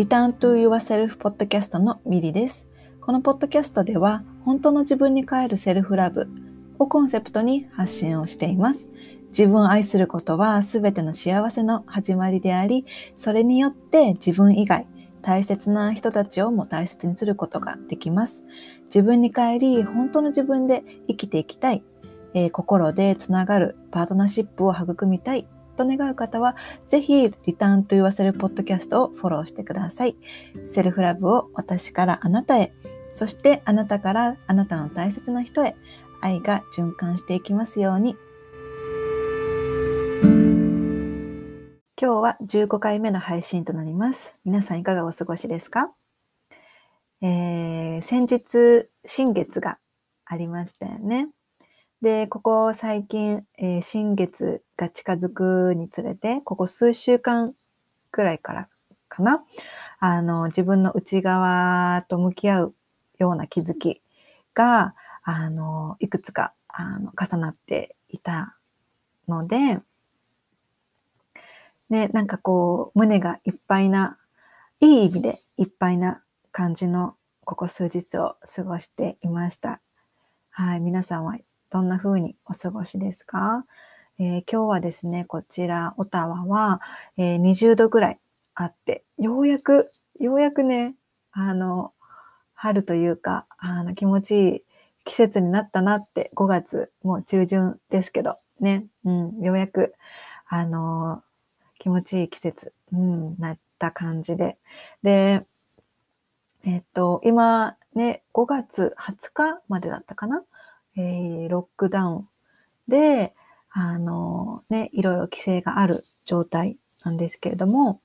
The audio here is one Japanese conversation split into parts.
Return to Yourself Podcast のミリです。このポッドキャストでは、本当の自分に帰るセルフラブをコンセプトに発信をしています。自分を愛することは全ての幸せの始まりであり、それによって自分以外、大切な人たちをも大切にすることができます。自分に帰り、本当の自分で生きていきたい、えー、心でつながるパートナーシップを育みたいと願う方は、ぜひ、リターンと言わせるポッドキャストをフォローしてください。セルフラブを私からあなたへ、そしてあなたからあなたの大切な人へ、愛が循環していきますように。今日は15回目の配信となります。皆さんいかがお過ごしですか？えー、先日、新月がありましたよね。で、ここ最近、えー、新月が近づくにつれて、ここ数週間くらいからかな、あの、自分の内側と向き合うような気づきが、あの、いくつか、あの、重なっていたので、ね、なんかこう、胸がいっぱいな、いい意味でいっぱいな感じのここ数日を過ごしていました。はい、皆さんはどんな風にお過ごしですか、えー、今日はですね、こちら、オタワは、えー、20度ぐらいあって、ようやく、ようやくね、あの、春というか、あの、気持ちいい季節になったなって、5月、もう中旬ですけど、ね、うん、ようやく、あの、気持ちいい季節、うん、なった感じで。で、えっと、今ね、5月20日までだったかな？えー、ロックダウンで、あのね、いろいろ規制がある状態なんですけれども、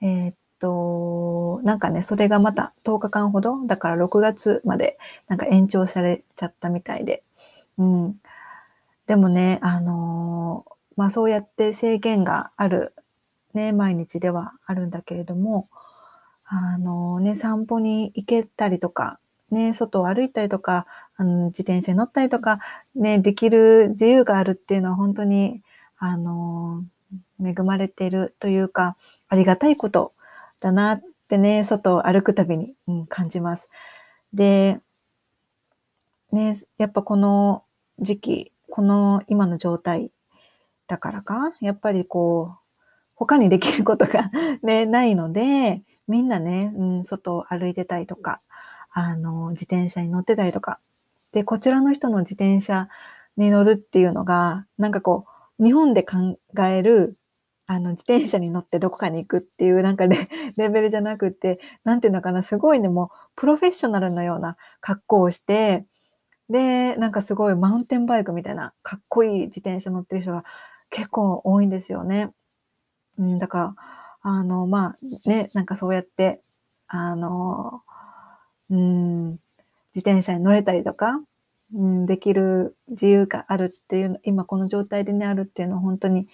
えー、っと、なんかね、それがまた10日間ほど、だから6月までなんか延長されちゃったみたいで、うん。でもね、あのまあそうやって制限がある、ね、毎日ではあるんだけれども、あのね、散歩に行けたりとか、ね、外を歩いたりとか、あの自転車に乗ったりとか、ね、できる自由があるっていうのは本当に、あの、恵まれているというか、ありがたいことだなってね、外を歩くたびに、うん、感じます。で、ね、やっぱこの時期、この今の状態だからか、やっぱりこう、他にできることが ね、ないので、みんなね、うん、外を歩いてたりとか、あの、自転車に乗ってたりとか。で、こちらの人の自転車に乗るっていうのが、なんかこう、日本で考える、あの、自転車に乗ってどこかに行くっていうなんかレ レベルじゃなくて、なんていうのかな、すごいね、もう、プロフェッショナルのような格好をして、で、なんかすごいマウンテンバイクみたいなかっこいい自転車乗ってる人が結構多いんですよね。うん、だから、あの、まあ、ね、なんかそうやって、あの、うん、自転車に乗れたりとか、うん、できる自由があるっていう、今この状態でね、あるっていうのは本当に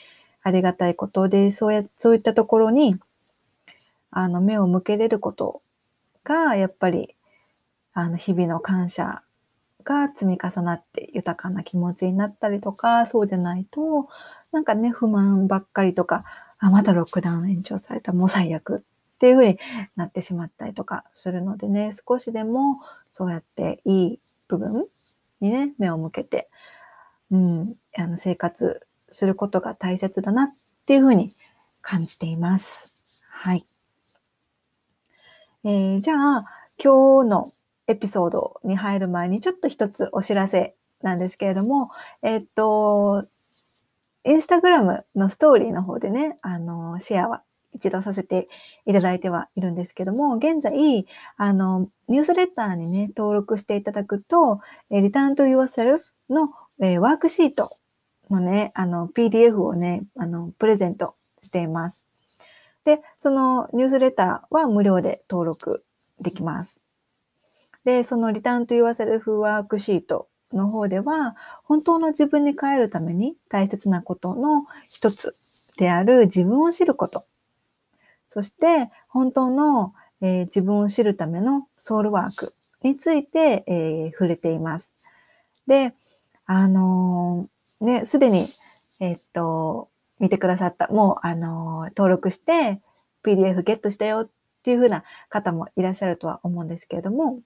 ありがたいことで、そうや、そういったところに、あの、目を向けれることが、やっぱり、あの、日々の感謝が積み重なって豊かな気持ちになったりとか、そうじゃないと、なんかね、不満ばっかりとか、あ、またロックダウン延長された、もう最悪っていうふうになってしまったりとかするのでね、少しでもそうやっていい部分にね、目を向けて、うん、あの生活することが大切だなっていうふうに感じています。はい。えー、じゃあ、今日のエピソードに入る前にちょっと一つお知らせなんですけれども、えっと、インスタグラムのストーリーの方でね、あの、シェアは一度させていただいてはいるんですけども、現在、あの、ニュースレッターにね、登録していただくと、Return to Yourself の、えー、ワークシートのね、あの、PDF をね、あの、プレゼントしています。で、そのニュースレターは無料で登録できます。で、その Return to Yourself ワークシートの方では、本当の自分に変えるために大切なことの一つである自分を知ることそして、本当の、えー、自分を知るためのソウルワークについて、えー、触れています。で、あのー、ね、すでに、えっと、見てくださった、もう、あの登録して PDF ゲットしたよってっていう風な方もいらっしゃるとは思うんですけれども、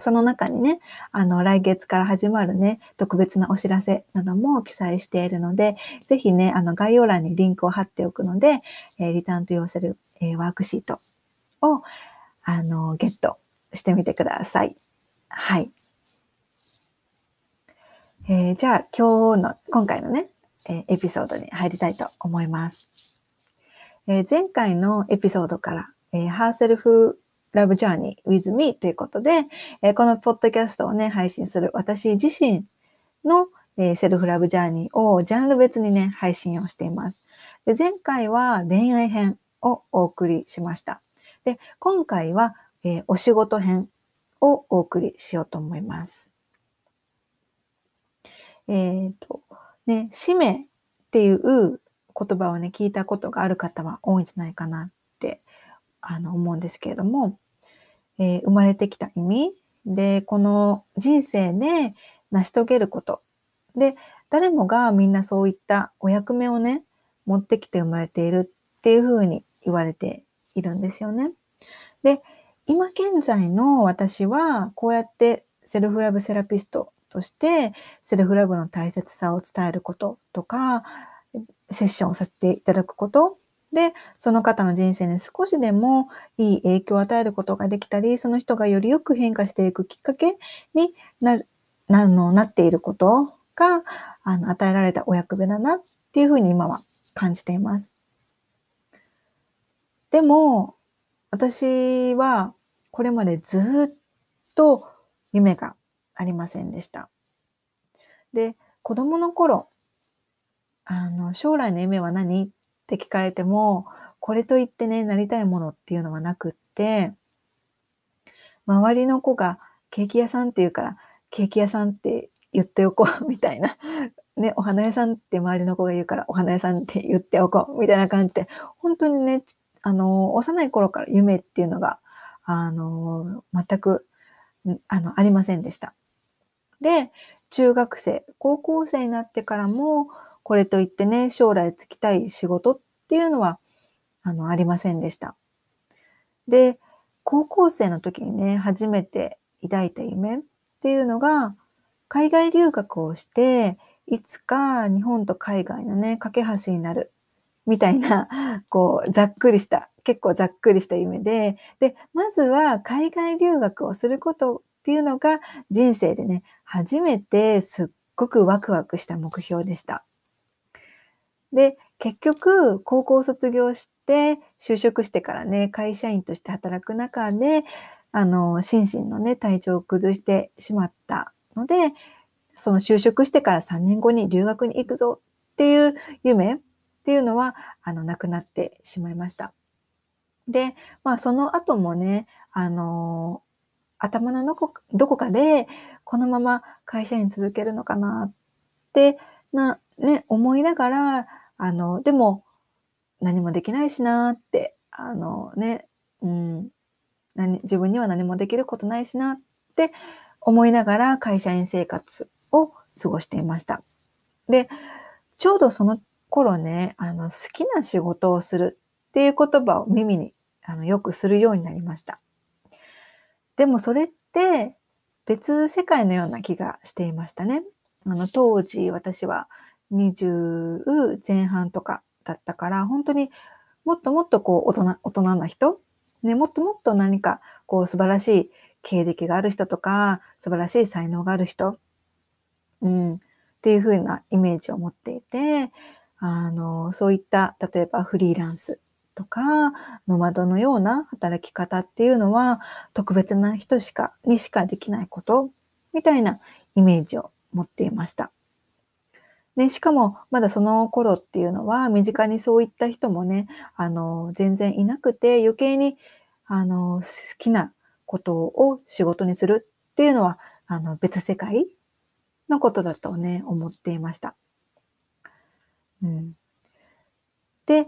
その中にね、あの、来月から始まるね、特別なお知らせなども記載しているので、ぜひね、あの、概要欄にリンクを貼っておくので、えー、リターンと要する、えー、ワークシートを、あの、ゲットしてみてください。はい。えー、じゃあ、今日の、今回のね、えエピソードに入りたいと思います。え前回のエピソードから、え、ハーセルフラブジャーニー with me ということで、えこのポッドキャストをね、配信する私自身の、えセルフラブジャーニーをジャンル別にね、配信をしています。で前回は恋愛編をお送りしました。で、今回は、えお仕事編をお送りしようと思います。えっ、と、ね、使命っていう言葉をね、聞いたことがある方は多いんじゃないかなあの思うんですけれども、えー、生まれてきた意味で、この人生で成し遂げること。で、誰もがみんなそういったお役目をね、持ってきて生まれているっていうふうに言われているんですよね。で、今現在の私はこうやってセルフラブセラピストとしてセルフラブの大切さを伝えることとか、セッションをさせていただくことで、その方の人生に少しでもいい影響を与えることができたり、その人がよりよく変化していくきっかけになるなのなっていることがあの与えられたお役目だなっていうふうに今は感じています。でも、私はこれまでずっと夢がありませんでした。で、子供の頃、あの、将来の夢は何って聞かれても、これといってね、なりたいものっていうのはなくって、周りの子がケーキ屋さんって言うから、ケーキ屋さんって言っておこう みたいな。ね、お花屋さんって周りの子が言うから、お花屋さんって言っておこうみたいな感じで、本当にね、あの、幼い頃から夢っていうのが、あの、全く、あの、ありませんでした。で、中学生、高校生になってからも、これといってね、将来つきたい仕事っていうのは、あの、ありませんでした。で、高校生の時にね、初めて抱いた夢っていうのが、海外留学をして、いつか日本と海外のね、架け橋になる、みたいな、こう、ざっくりした、結構ざっくりした夢で、で、まずは海外留学をすることっていうのが人生でね、初めてすっごくワクワクした目標でした。で、結局、高校卒業して、就職してからね、会社員として働く中で、あの、心身のね、体調を崩してしまったので、その就職してから3年後に留学に行くぞっていう夢っていうのは、あの、なくなってしまいました。で、まあ、その後もね、あの、頭のどこかで、このまま会社員続けるのかなって、な、ね、思いながら、あの、でも、何もできないしなって、あのね、うん、何、自分には何もできることないしなって思いながら会社員生活を過ごしていました。で、ちょうどその頃ね、あの、好きな仕事をするっていう言葉を耳にあのよくするようになりました。でもそれって別世界のような気がしていましたね。あの当時私は20前半とかだったから、本当にもっともっとこう大人、大人な人、ね、もっともっと何かこう素晴らしい経歴がある人とか、素晴らしい才能がある人、うん、っていう風なイメージを持っていて、あの、そういった、例えばフリーランスとか、ノマドのような働き方っていうのは、特別な人しか、にしかできないこと、みたいなイメージを持っていました。ね、しかも、まだその頃っていうのは、身近にそういった人もね、あの、全然いなくて、余計に、あの、好きなことを仕事にするっていうのは、あの、別世界のことだとね、思っていました。うん。で、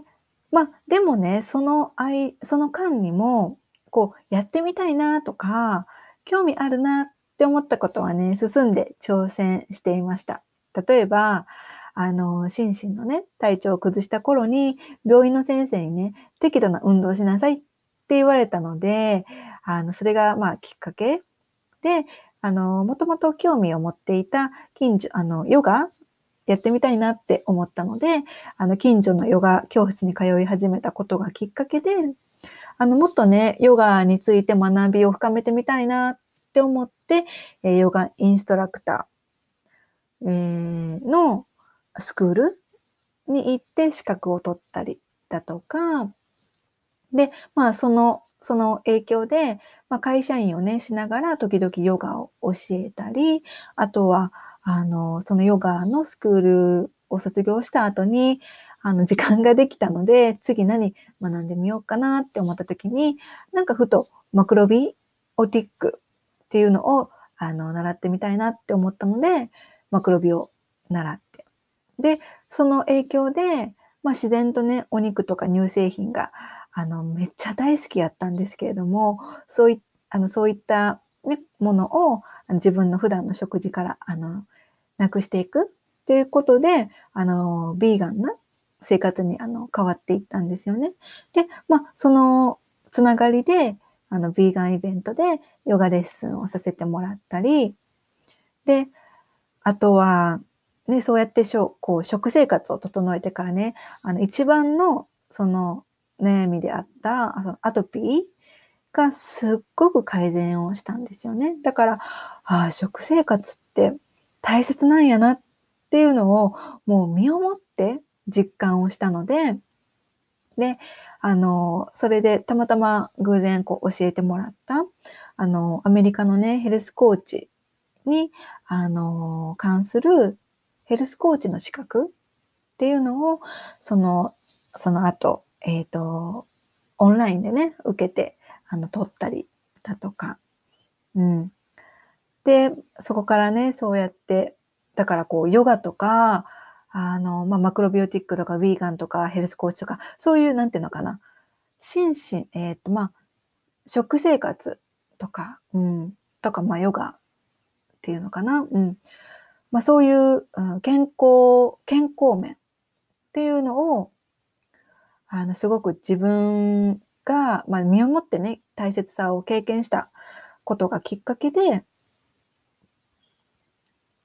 まあ、でもね、そのい、その間にも、こう、やってみたいなとか、興味あるなって思ったことはね、進んで挑戦していました。例えば、あの、心身のね、体調を崩した頃に、病院の先生にね、適度な運動しなさいって言われたので、あの、それがまあきっかけ。で、あの、もともと興味を持っていた近所、あの、ヨガやってみたいなって思ったので、あの、近所のヨガ教室に通い始めたことがきっかけで、あの、もっとね、ヨガについて学びを深めてみたいなって思って、ヨガインストラクター、えー、のスクールに行って資格を取ったりだとか、で、まあ、その、その影響で、まあ、会社員をね、しながら時々ヨガを教えたり、あとは、あの、そのヨガのスクールを卒業した後に、あの、時間ができたので、次何学んでみようかなって思った時に、なんかふとマクロビオティックっていうのを、あの、習ってみたいなって思ったので、マクロビを習って。で、その影響で、まあ自然とね、お肉とか乳製品が、あの、めっちゃ大好きやったんですけれども、そういあのそういった、ね、ものを自分の普段の食事から、あの、なくしていくっていうことで、あの、ビーガンな生活にあの変わっていったんですよね。で、まあ、そのつながりで、あの、ビーガンイベントでヨガレッスンをさせてもらったり、で、あとは、ね、そうやってしょこう食生活を整えてからね、あの、一番の、その、悩みであったアトピーがすっごく改善をしたんですよね。だから、ああ、食生活って大切なんやなっていうのをもう身をもって実感をしたので、で、あの、それでたまたま偶然こう教えてもらった、あの、アメリカのね、ヘルスコーチに、あの、関するヘルスコーチの資格っていうのを、その、その後、えっ、ー、と、オンラインでね、受けて、あの、取ったりだとか、うん。で、そこからね、そうやって、だからこう、ヨガとか、あの、まあ、マクロビオティックとか、ヴィーガンとか、ヘルスコーチとか、そういう、なんていうのかな、心身、えっ、ー、と、まあ、食生活とか、うん、とか、まあ、ヨガっていうのかな、うん。まあ、そういう、うん、健康、健康面っていうのを、あの、すごく自分が、まあ、身をもってね、大切さを経験したことがきっかけで、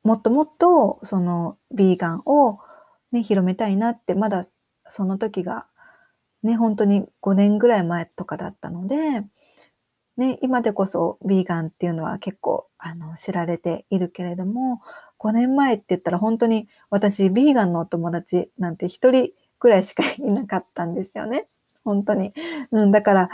もっともっと、その、ビーガンをね、広めたいなって、まだその時が、ね、本当に5年ぐらい前とかだったので、ね、今でこそビーガンっていうのは結構あの知られているけれども、5年前って言ったら本当に私ビーガンのお友達なんて一人くらいしかいなかったんですよね。本当に。うん、だから、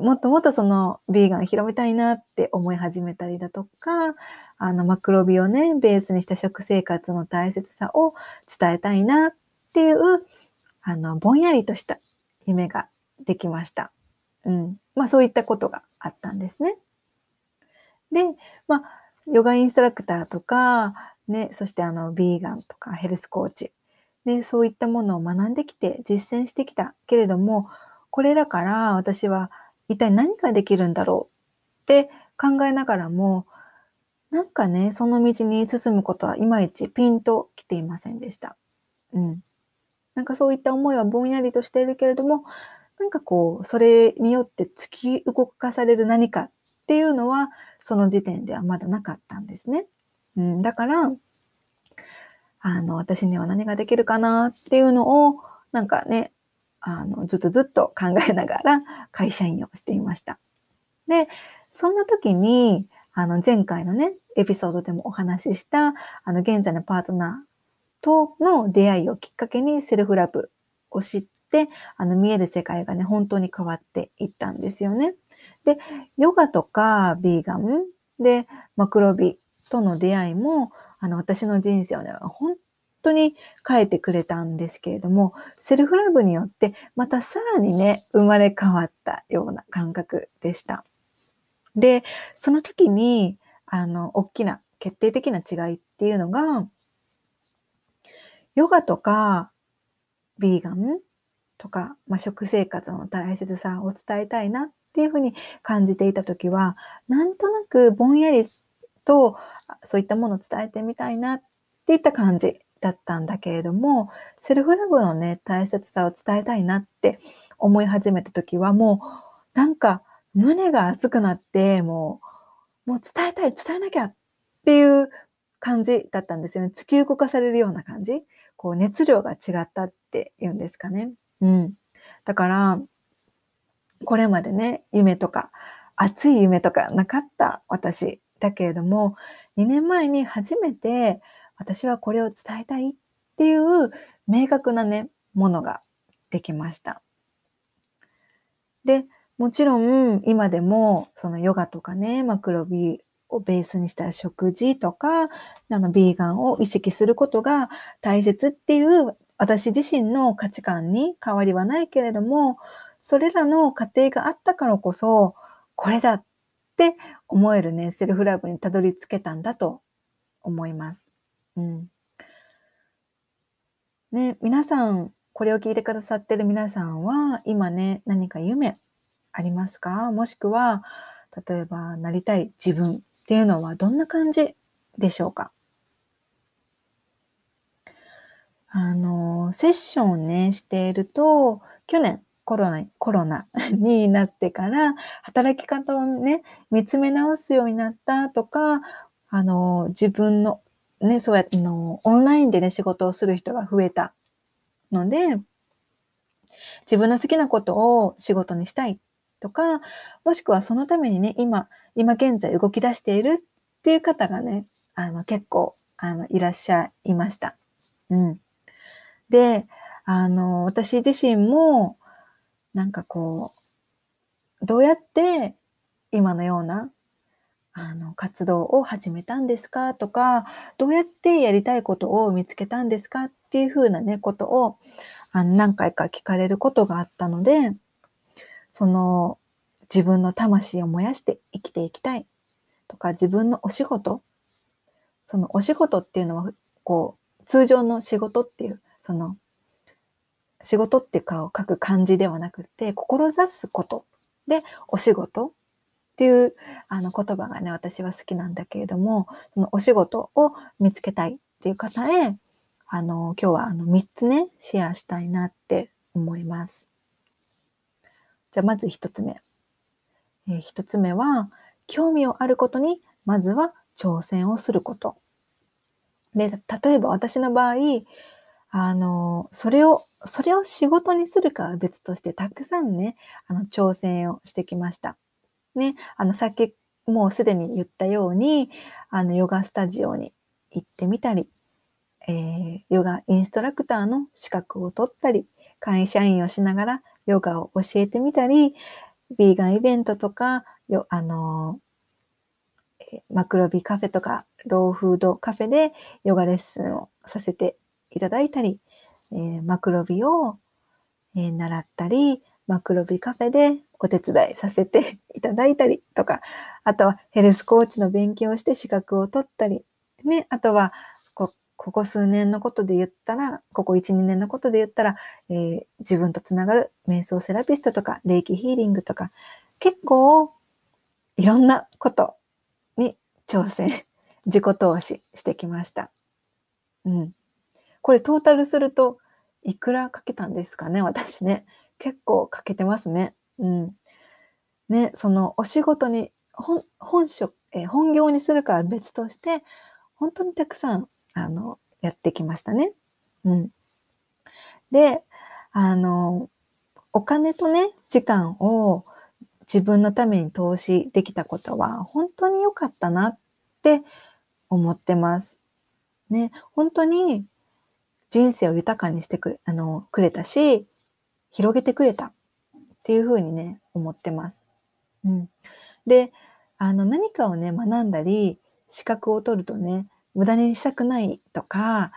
もっともっとそのビーガン広めたいなって思い始めたりだとか、あのマクロビをね、ベースにした食生活の大切さを伝えたいなっていう、あの、ぼんやりとした夢ができました。うん。まあそういったことがあったんですね。で、まあ、ヨガインストラクターとか、ね、そしてあの、ビーガンとかヘルスコーチ、で、そういったものを学んできて実践してきたけれども、これらから私は一体何ができるんだろうって考えながらも、なんかね、その道に進むことはいまいちピンと来ていませんでした。うん。なんかそういった思いはぼんやりとしているけれども、なんかこう、それによって突き動かされる何かっていうのは、その時点ではまだなかったんですね。うん、だから、あの、私には何ができるかなっていうのを、なんかね、あの、ずっとずっと考えながら 会社員をしていました。で、そんな時に、あの、前回のね、エピソードでもお話しした、あの、現在のパートナーとの出会いをきっかけにセルフラブを知って、あの、見える世界がね、本当に変わっていったんですよね。で、ヨガとかビーガンでマクロビとの出会いも、あの、私の人生をね、本当に変えてくれたんですけれども、セルフラブによってまたさらにね、生まれ変わったような感覚でした。で、その時に、あの、大きな決定的な違いっていうのが、ヨガとか、ビーガンとか、まあ、食生活の大切さを伝えたいなっっていうふうに感じていた時は、なんとなくぼんやりとそういったものを伝えてみたいなっていった感じだったんだけれども、セルフラブのね、大切さを伝えたいなって思い始めた時はもう、なんか胸が熱くなって、もう、もう伝えたい、伝えなきゃっていう感じだったんですよね。突き動かされるような感じ。こう熱量が違ったっていうんですかね。うん。だから、これまでね、夢とか、熱い夢とかなかった私だけれども、2年前に初めて私はこれを伝えたいっていう明確なね、ものができました。で、もちろん今でもそのヨガとかね、マクロビをベースにした食事とか、あの、ビーガンを意識することが大切っていう私自身の価値観に変わりはないけれども、それらの過程があったからこそ、これだって思えるね、セルフラブにたどり着けたんだと思います。うん。ね、皆さん、これを聞いてくださってる皆さんは、今ね、何か夢ありますか？もしくは、例えば、なりたい自分っていうのはどんな感じでしょうか？あの、セッションをね、していると、去年、コロナ、コロナ になってから、働き方をね、見つめ直すようになったとか、あの、自分の、ね、そうやっての、オンラインでね、仕事をする人が増えたので、自分の好きなことを仕事にしたいとか、もしくはそのためにね、今、今現在動き出しているっていう方がね、あの、結構、あの、いらっしゃいました。うん。で、あの、私自身も、なんかこう、どうやって今のような、あの、活動を始めたんですかとか、どうやってやりたいことを見つけたんですかっていうふうなね、ことを、あの、何回か聞かれることがあったので、その自分の魂を燃やして生きていきたいとか、自分のお仕事、そのお仕事っていうのは、こう、通常の仕事っていう、その、仕事っていうかを書く漢字ではなくて、志すことでお仕事っていうあの言葉がね、私は好きなんだけれども、そのお仕事を見つけたいっていう方へ、あの、今日はあの3つね、シェアしたいなって思います。じゃあまず1つ目。えー、1つ目は、興味をあることに、まずは挑戦をすること。で、例えば私の場合、あの、それを、それを仕事にするかは別として、たくさんね、あの、挑戦をしてきました。ね、あの、さっきもうすでに言ったように、あの、ヨガスタジオに行ってみたり、えー、ヨガインストラクターの資格を取ったり、会社員をしながらヨガを教えてみたり、ビーガンイベントとか、よあのマクロビカフェとか、ローフードカフェでヨガレッスンをさせていただいたり、えー、マクロビを、えー、習ったり、マクロビカフェでお手伝いさせて いただいたりとか、あとはヘルスコーチの勉強をして資格を取ったり、ね、あとはこここ数年のことで言ったら、ここ1、2年のことで言ったら、えー、自分とつながる瞑想セラピストとか、霊気ヒーリングとか、結構いろんなことに挑戦、自己投資してきました。うん。これトータルすると、いくらかけたんですかね、私ね。結構かけてますね。うん。ね、そのお仕事に、本本職、え、本業にするかは別として、本当にたくさんあの、やってきましたね。うん。で、あの、お金とね、時間を自分のために投資できたことは本当に良かったなって思ってます。ね、本当に人生を豊かにしてくれ、あの、くれたし、広げてくれたっていうふうにね、思ってます。うん。で、あの、何かをね、学んだり、資格を取るとね、無駄にしたくないとか、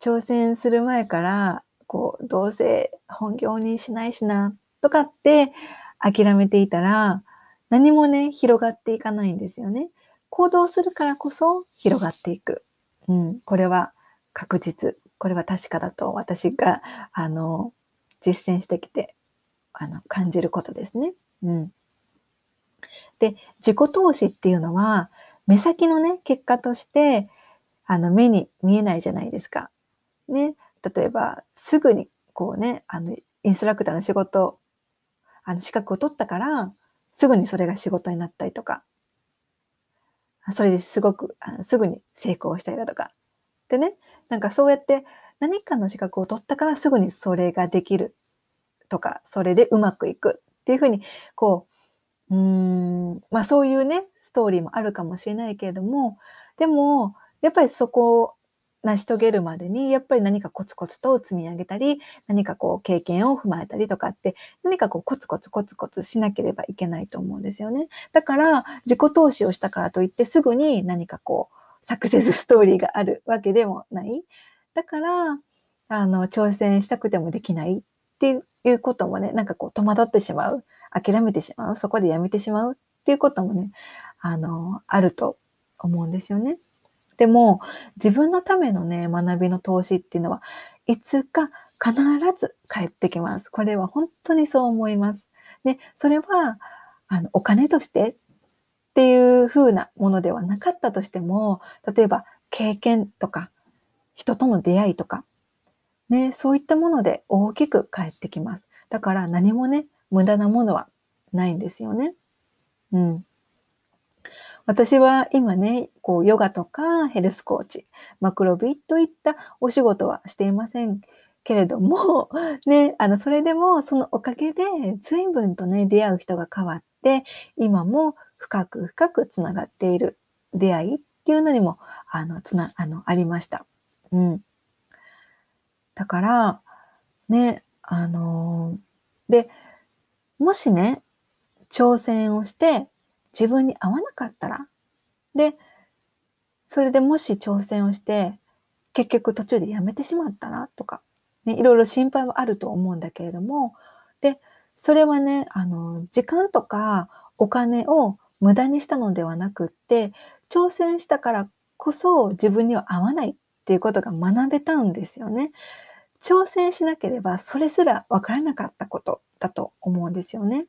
挑戦する前から、こう、どうせ本業にしないしな、とかって諦めていたら、何もね、広がっていかないんですよね。行動するからこそ広がっていく。うん、これは確実。これは確かだと私が、あの、実践してきて、あの、感じることですね。うん。で、自己投資っていうのは、目先のね、結果として、あの、目に見えないじゃないですか。ね。例えば、すぐに、こうね、あの、インストラクターの仕事、あの資格を取ったから、すぐにそれが仕事になったりとか、それですごくあのすぐに成功したりだとか。でね、なんかそうやって何かの資格を取ったからすぐにそれができるとか、それでうまくいくっていうふうに、こう、うーん、まあそういうね、ストーリーもあるかもしれないけれども、でも、やっぱりそこを成し遂げるまでに、やっぱり何かコツコツと積み上げたり、何かこう経験を踏まえたりとかって、何かこうコツコツコツコツしなければいけないと思うんですよね。だから、自己投資をしたからといってすぐに何かこう、サクセスストーリーがあるわけでもない。だから、あの、挑戦したくてもできないっていうこともね、なんかこう戸惑ってしまう、諦めてしまう、そこでやめてしまうっていうこともね、あの、あると思うんですよね。でも、自分のためのね、学びの投資っていうのは、いつか必ず返ってきます。これは本当にそう思います。で、それは、あの、お金としてっていう風なものではなかったとしても、例えば経験とか、人との出会いとか、ね、そういったもので大きく返ってきます。だから何もね、無駄なものはないんですよね。うん。私は今ね、こう、ヨガとかヘルスコーチ、マクロビといったお仕事はしていませんけれども、ね、あの、それでもそのおかげで随分とね、出会う人が変わって、今も深く深くつながっている出会いっていうのにも、あの、つな、あの、ありました。うん。だから、ね、あのー、で、もしね、挑戦をして自分に合わなかったら、で、それでもし挑戦をして、結局途中でやめてしまったらとか、ね、いろいろ心配はあると思うんだけれども、で、それはね、あの、時間とかお金を無駄にしたのではなくって、挑戦したからこそ自分には合わないっていうことが学べたんですよね。挑戦しなければそれすらわからなかったことだと思うんですよね。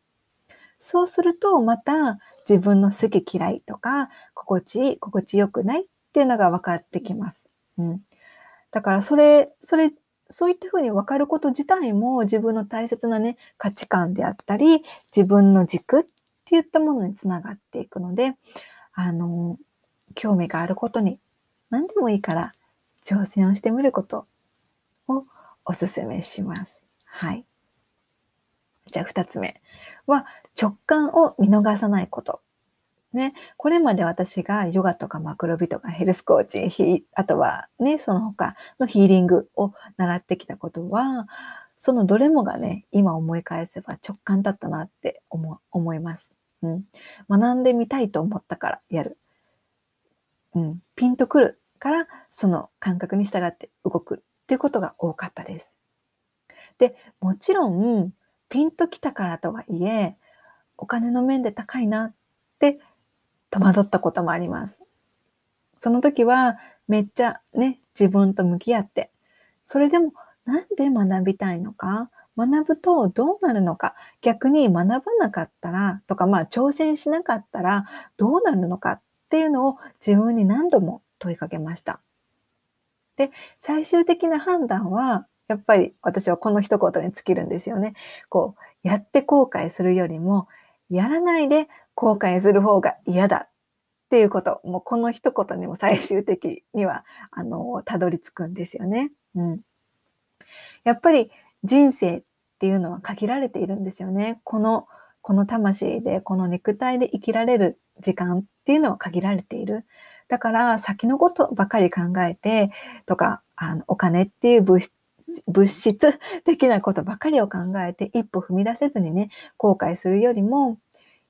そうするとまた自分の好き嫌いとか心地いい、心地よくないっていうのが分かってきます。うん。だからそれ、それ、そういったふうに分かること自体も自分の大切なね、価値観であったり、自分の軸っっていったものにつながっていくので、あの、興味があることに何でもいいから挑戦をしてみることをお勧めします。はい。じゃあ二つ目は直感を見逃さないこと。ね、これまで私がヨガとかマクロビとかヘルスコーチ、あとはね、その他のヒーリングを習ってきたことは、そのどれもがね、今思い返せば直感だったなって思思います、うん。学んでみたいと思ったからやる。うん、ピンとくるからその感覚に従って動くっていうことが多かったです。で、もちろん、ピンときたからとはいえ、お金の面で高いなって戸惑ったこともあります。その時はめっちゃね、自分と向き合って、それでもなんで学びたいのか、学ぶとどうなるのか、逆に学ばなかったらとか、まあ挑戦しなかったらどうなるのかっていうのを自分に何度も問いかけました。で、最終的な判断はやっぱり私はこの一言に尽きるんですよね。こう、やって後悔するよりも、やらないで後悔する方が嫌だっていうこと。もうこの一言にも最終的には、あの、たどり着くんですよね。うん。やっぱり人生っていうのは限られているんですよね。この、この魂で、この肉体で生きられる時間っていうのは限られている。だから先のことばかり考えてとか、あのお金っていう物質物質的なことばかりを考えて一歩踏み出せずにね、後悔するよりも、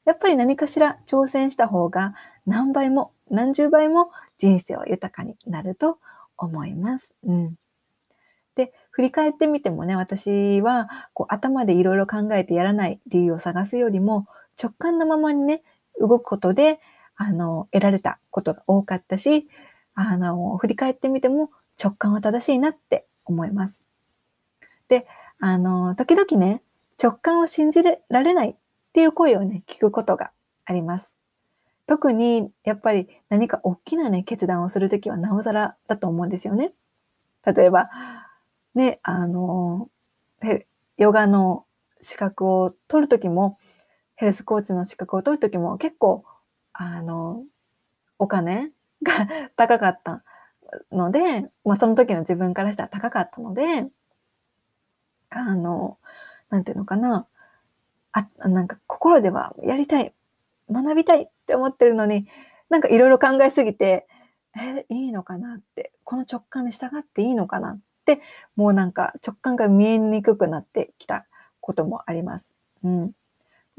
やっぱり何かしら挑戦した方が何倍も何十倍も人生は豊かになると思います。うん。振り返ってみてもね、私はこう頭でいろいろ考えてやらない理由を探すよりも直感のままにね、動くことで、あの、得られたことが多かったし、あの、振り返ってみても直感は正しいなって思います。で、あの、時々ね、直感を信じられないっていう声をね、聞くことがあります。特に、やっぱり何か大きなね、決断をするときはなおさらだと思うんですよね。例えば、ね、あの、ヨガの資格を取るときも、ヘルスコーチの資格を取るときも結構、あの、お金が 高かったので、まあその時の自分からしたら高かったので、あの、なんていうのかな、あ、なんか心ではやりたい、学びたいって思ってるのに、なんかいろいろ考えすぎて、えいいのかなって、この直感に従っていいのかなって、もうなんか直感が見えにくくなってきたこともあります。うん。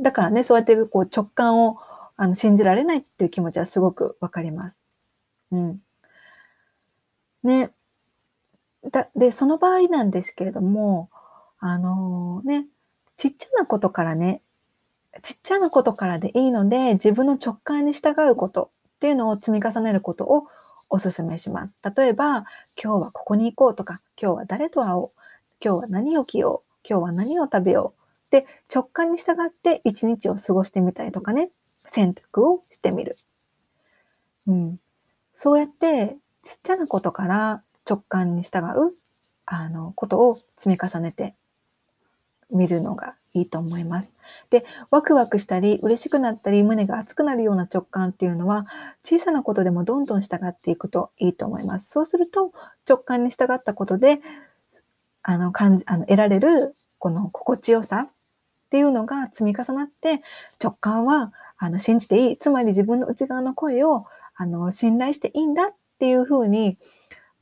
だからね、そうやってこう直感をあの信じられないっていう気持ちはすごくわかります。うん。ね。だで、その場合なんですけれども、あのー、ね、ちっちゃなことからね、ちっちゃなことからでいいので、自分の直感に従うことっていうのを積み重ねることをお勧めします。例えば、今日はここに行こうとか、今日は誰と会おう、今日は何を着よう、今日は何を食べよう。で、直感に従って一日を過ごしてみたりとかね、選択をしてみる。うん。そうやってちっちゃなことから直感に従うあのことを積み重ねて見るのがいいと思います。で、ワクワクしたり、嬉しくなったり、胸が熱くなるような直感っていうのは、小さなことでもどんどん従っていくといいと思います。そうすると、直感に従ったことで、あの、感じ、あの、得られる、この心地よさっていうのが積み重なって、直感は、あの、信じていい。つまり自分の内側の声を、あの、信頼していいんだっていうふうに、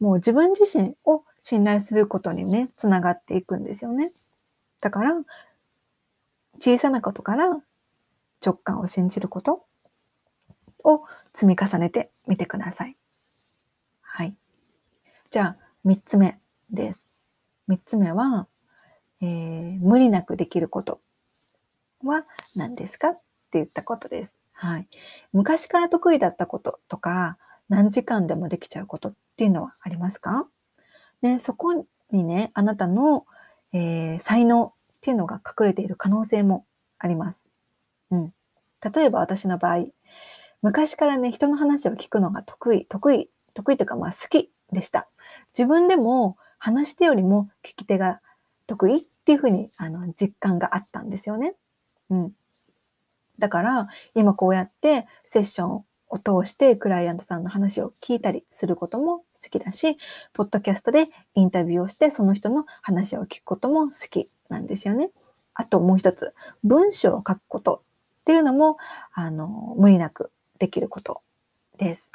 もう自分自身を信頼することにね、つながっていくんですよね。だから、小さなことから直感を信じることを積み重ねてみてください。はい。じゃあ、三つ目です。三つ目は、えー、無理なくできることは何ですかって言ったことです。はい。昔から得意だったこととか、何時間でもできちゃうことっていうのはありますか？ね、そこにね、あなたのえー、才能っていうのが隠れている可能性もあります。うん。例えば私の場合、昔からね、人の話を聞くのが得意、得意、得意というかまあ好きでした。自分でも話し手よりも聞き手が得意っていうふうにあの実感があったんですよね。うん。だから今こうやってセッションを通してクライアントさんの話を聞いたりすることも好きだし、ポッドキャストでインタビューをしてその人の話を聞くことも好きなんですよね。あともう一つ、文章を書くことっていうのも、あの、無理なくできることです。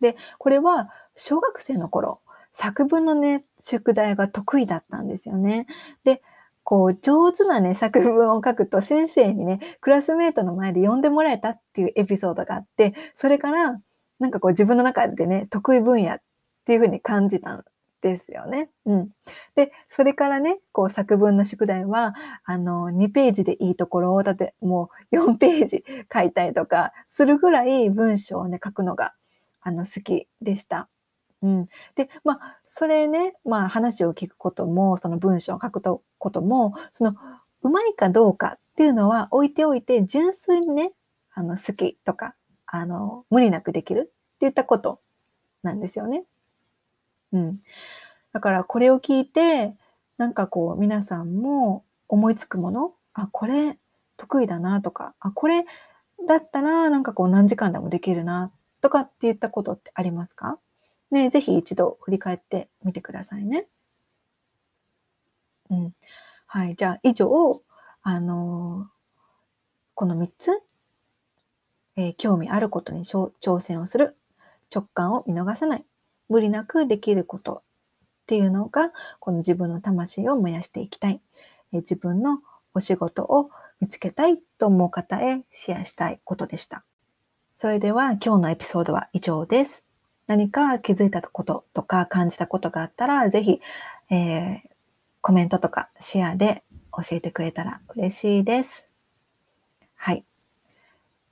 で、これは小学生の頃、作文のね、宿題が得意だったんですよね。で、こう、上手なね、作文を書くと先生にね、クラスメートの前で読んでもらえたっていうエピソードがあって、それから、なんかこう自分の中でね、得意分野っっていうふうに感じたんですよね。うん。で、それからね、こう作文の宿題は、あの、2ページでいいところを、だってもう4ページ書いたりとかするぐらい文章をね、書くのが、あの、好きでした。うん。で、まあ、それね、まあ、話を聞くことも、その文章を書くことも、その、うまいかどうかっていうのは置いておいて、純粋にね、あの、好きとか、あの、無理なくできるっていったことなんですよね。うん。だから、これを聞いて、なんかこう、皆さんも思いつくもの、あ、これ得意だなとか、あ、これだったら、なんかこう、何時間でもできるなとかって言ったことってありますか？ね、ぜひ一度振り返ってみてくださいね。うん。はい。じゃあ、以上、あのー、この3つ、えー、興味あることに挑戦をする、直感を見逃さない、無理なくできることっていうのが、この自分の魂を燃やしていきたい、え、自分のお仕事を見つけたいと思う方へシェアしたいことでした。それでは今日のエピソードは以上です。何か気づいたこととか感じたことがあったら、ぜひ、えー、コメントとかシェアで教えてくれたら嬉しいです。はい。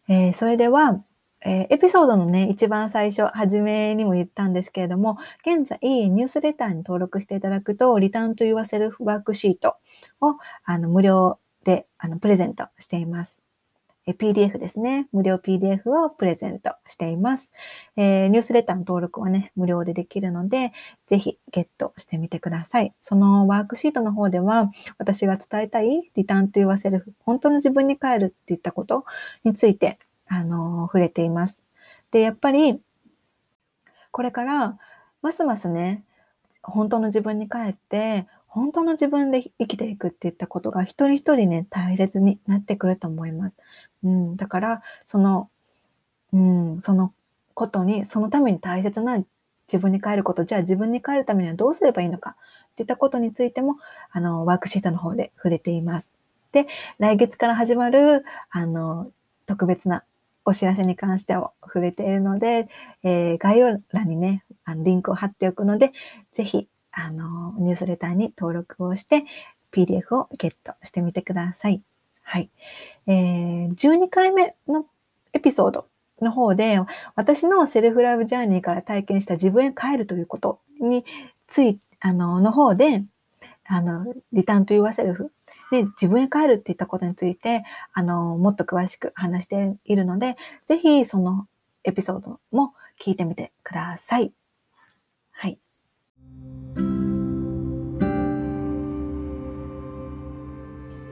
えー、それでは、えー、エピソードのね、一番最初、初めにも言ったんですけれども、現在、ニュースレターに登録していただくと、リターンと言わせるワークシートを、あの、無料で、あの、プレゼントしています。え PDF ですね。無料 PDF をプレゼントしています、えー、ニュースレターの登録はね、無料でできるので、ぜひゲットしてみてください。そのワークシートの方では、私が伝えたいリターンと言わせる、本当の自分に帰るって言ったことについて、あの、触れています。で、やっぱり、これから、ますますね、本当の自分に帰って、本当の自分で生きていくっていったことが一人一人ね、大切になってくると思います。うん、だから、その、うん、そのことに、そのために大切な自分に帰ること、じゃあ自分に帰るためにはどうすればいいのかっていったことについても、あの、ワークシートの方で触れています。で、来月から始まる、あの、特別なお知らせに関しては触れているので、えー、概要欄にね、あのリンクを貼っておくので、ぜひ、あの、ニュースレターに登録をして、PDF をゲットしてみてください。はい。えー、12回目のエピソードの方で、私のセルフラブジャーニーから体験した自分へ帰るということについ、あの、の方で、あの、リターンと言わせる？で、自分へ帰るって言ったことについて、あの、もっと詳しく話しているので、ぜひそのエピソードも聞いてみてください。はい。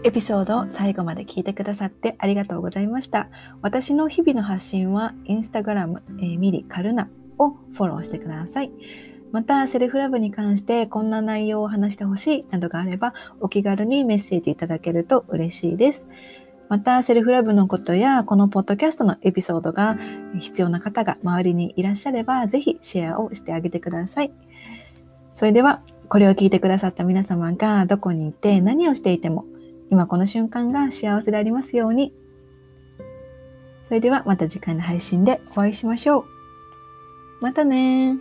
エピソードを最後まで聞いてくださってありがとうございました。私の日々の発信はインスタグラム、えー、ミリカルナをフォローしてください。また、セルフラブに関してこんな内容を話してほしいなどがあれば、お気軽にメッセージいただけると嬉しいです。また、セルフラブのことや、このポッドキャストのエピソードが必要な方が周りにいらっしゃれば、ぜひシェアをしてあげてください。それでは、これを聞いてくださった皆様がどこにいて何をしていても、今この瞬間が幸せでありますように。それではまた次回の配信でお会いしましょう。またね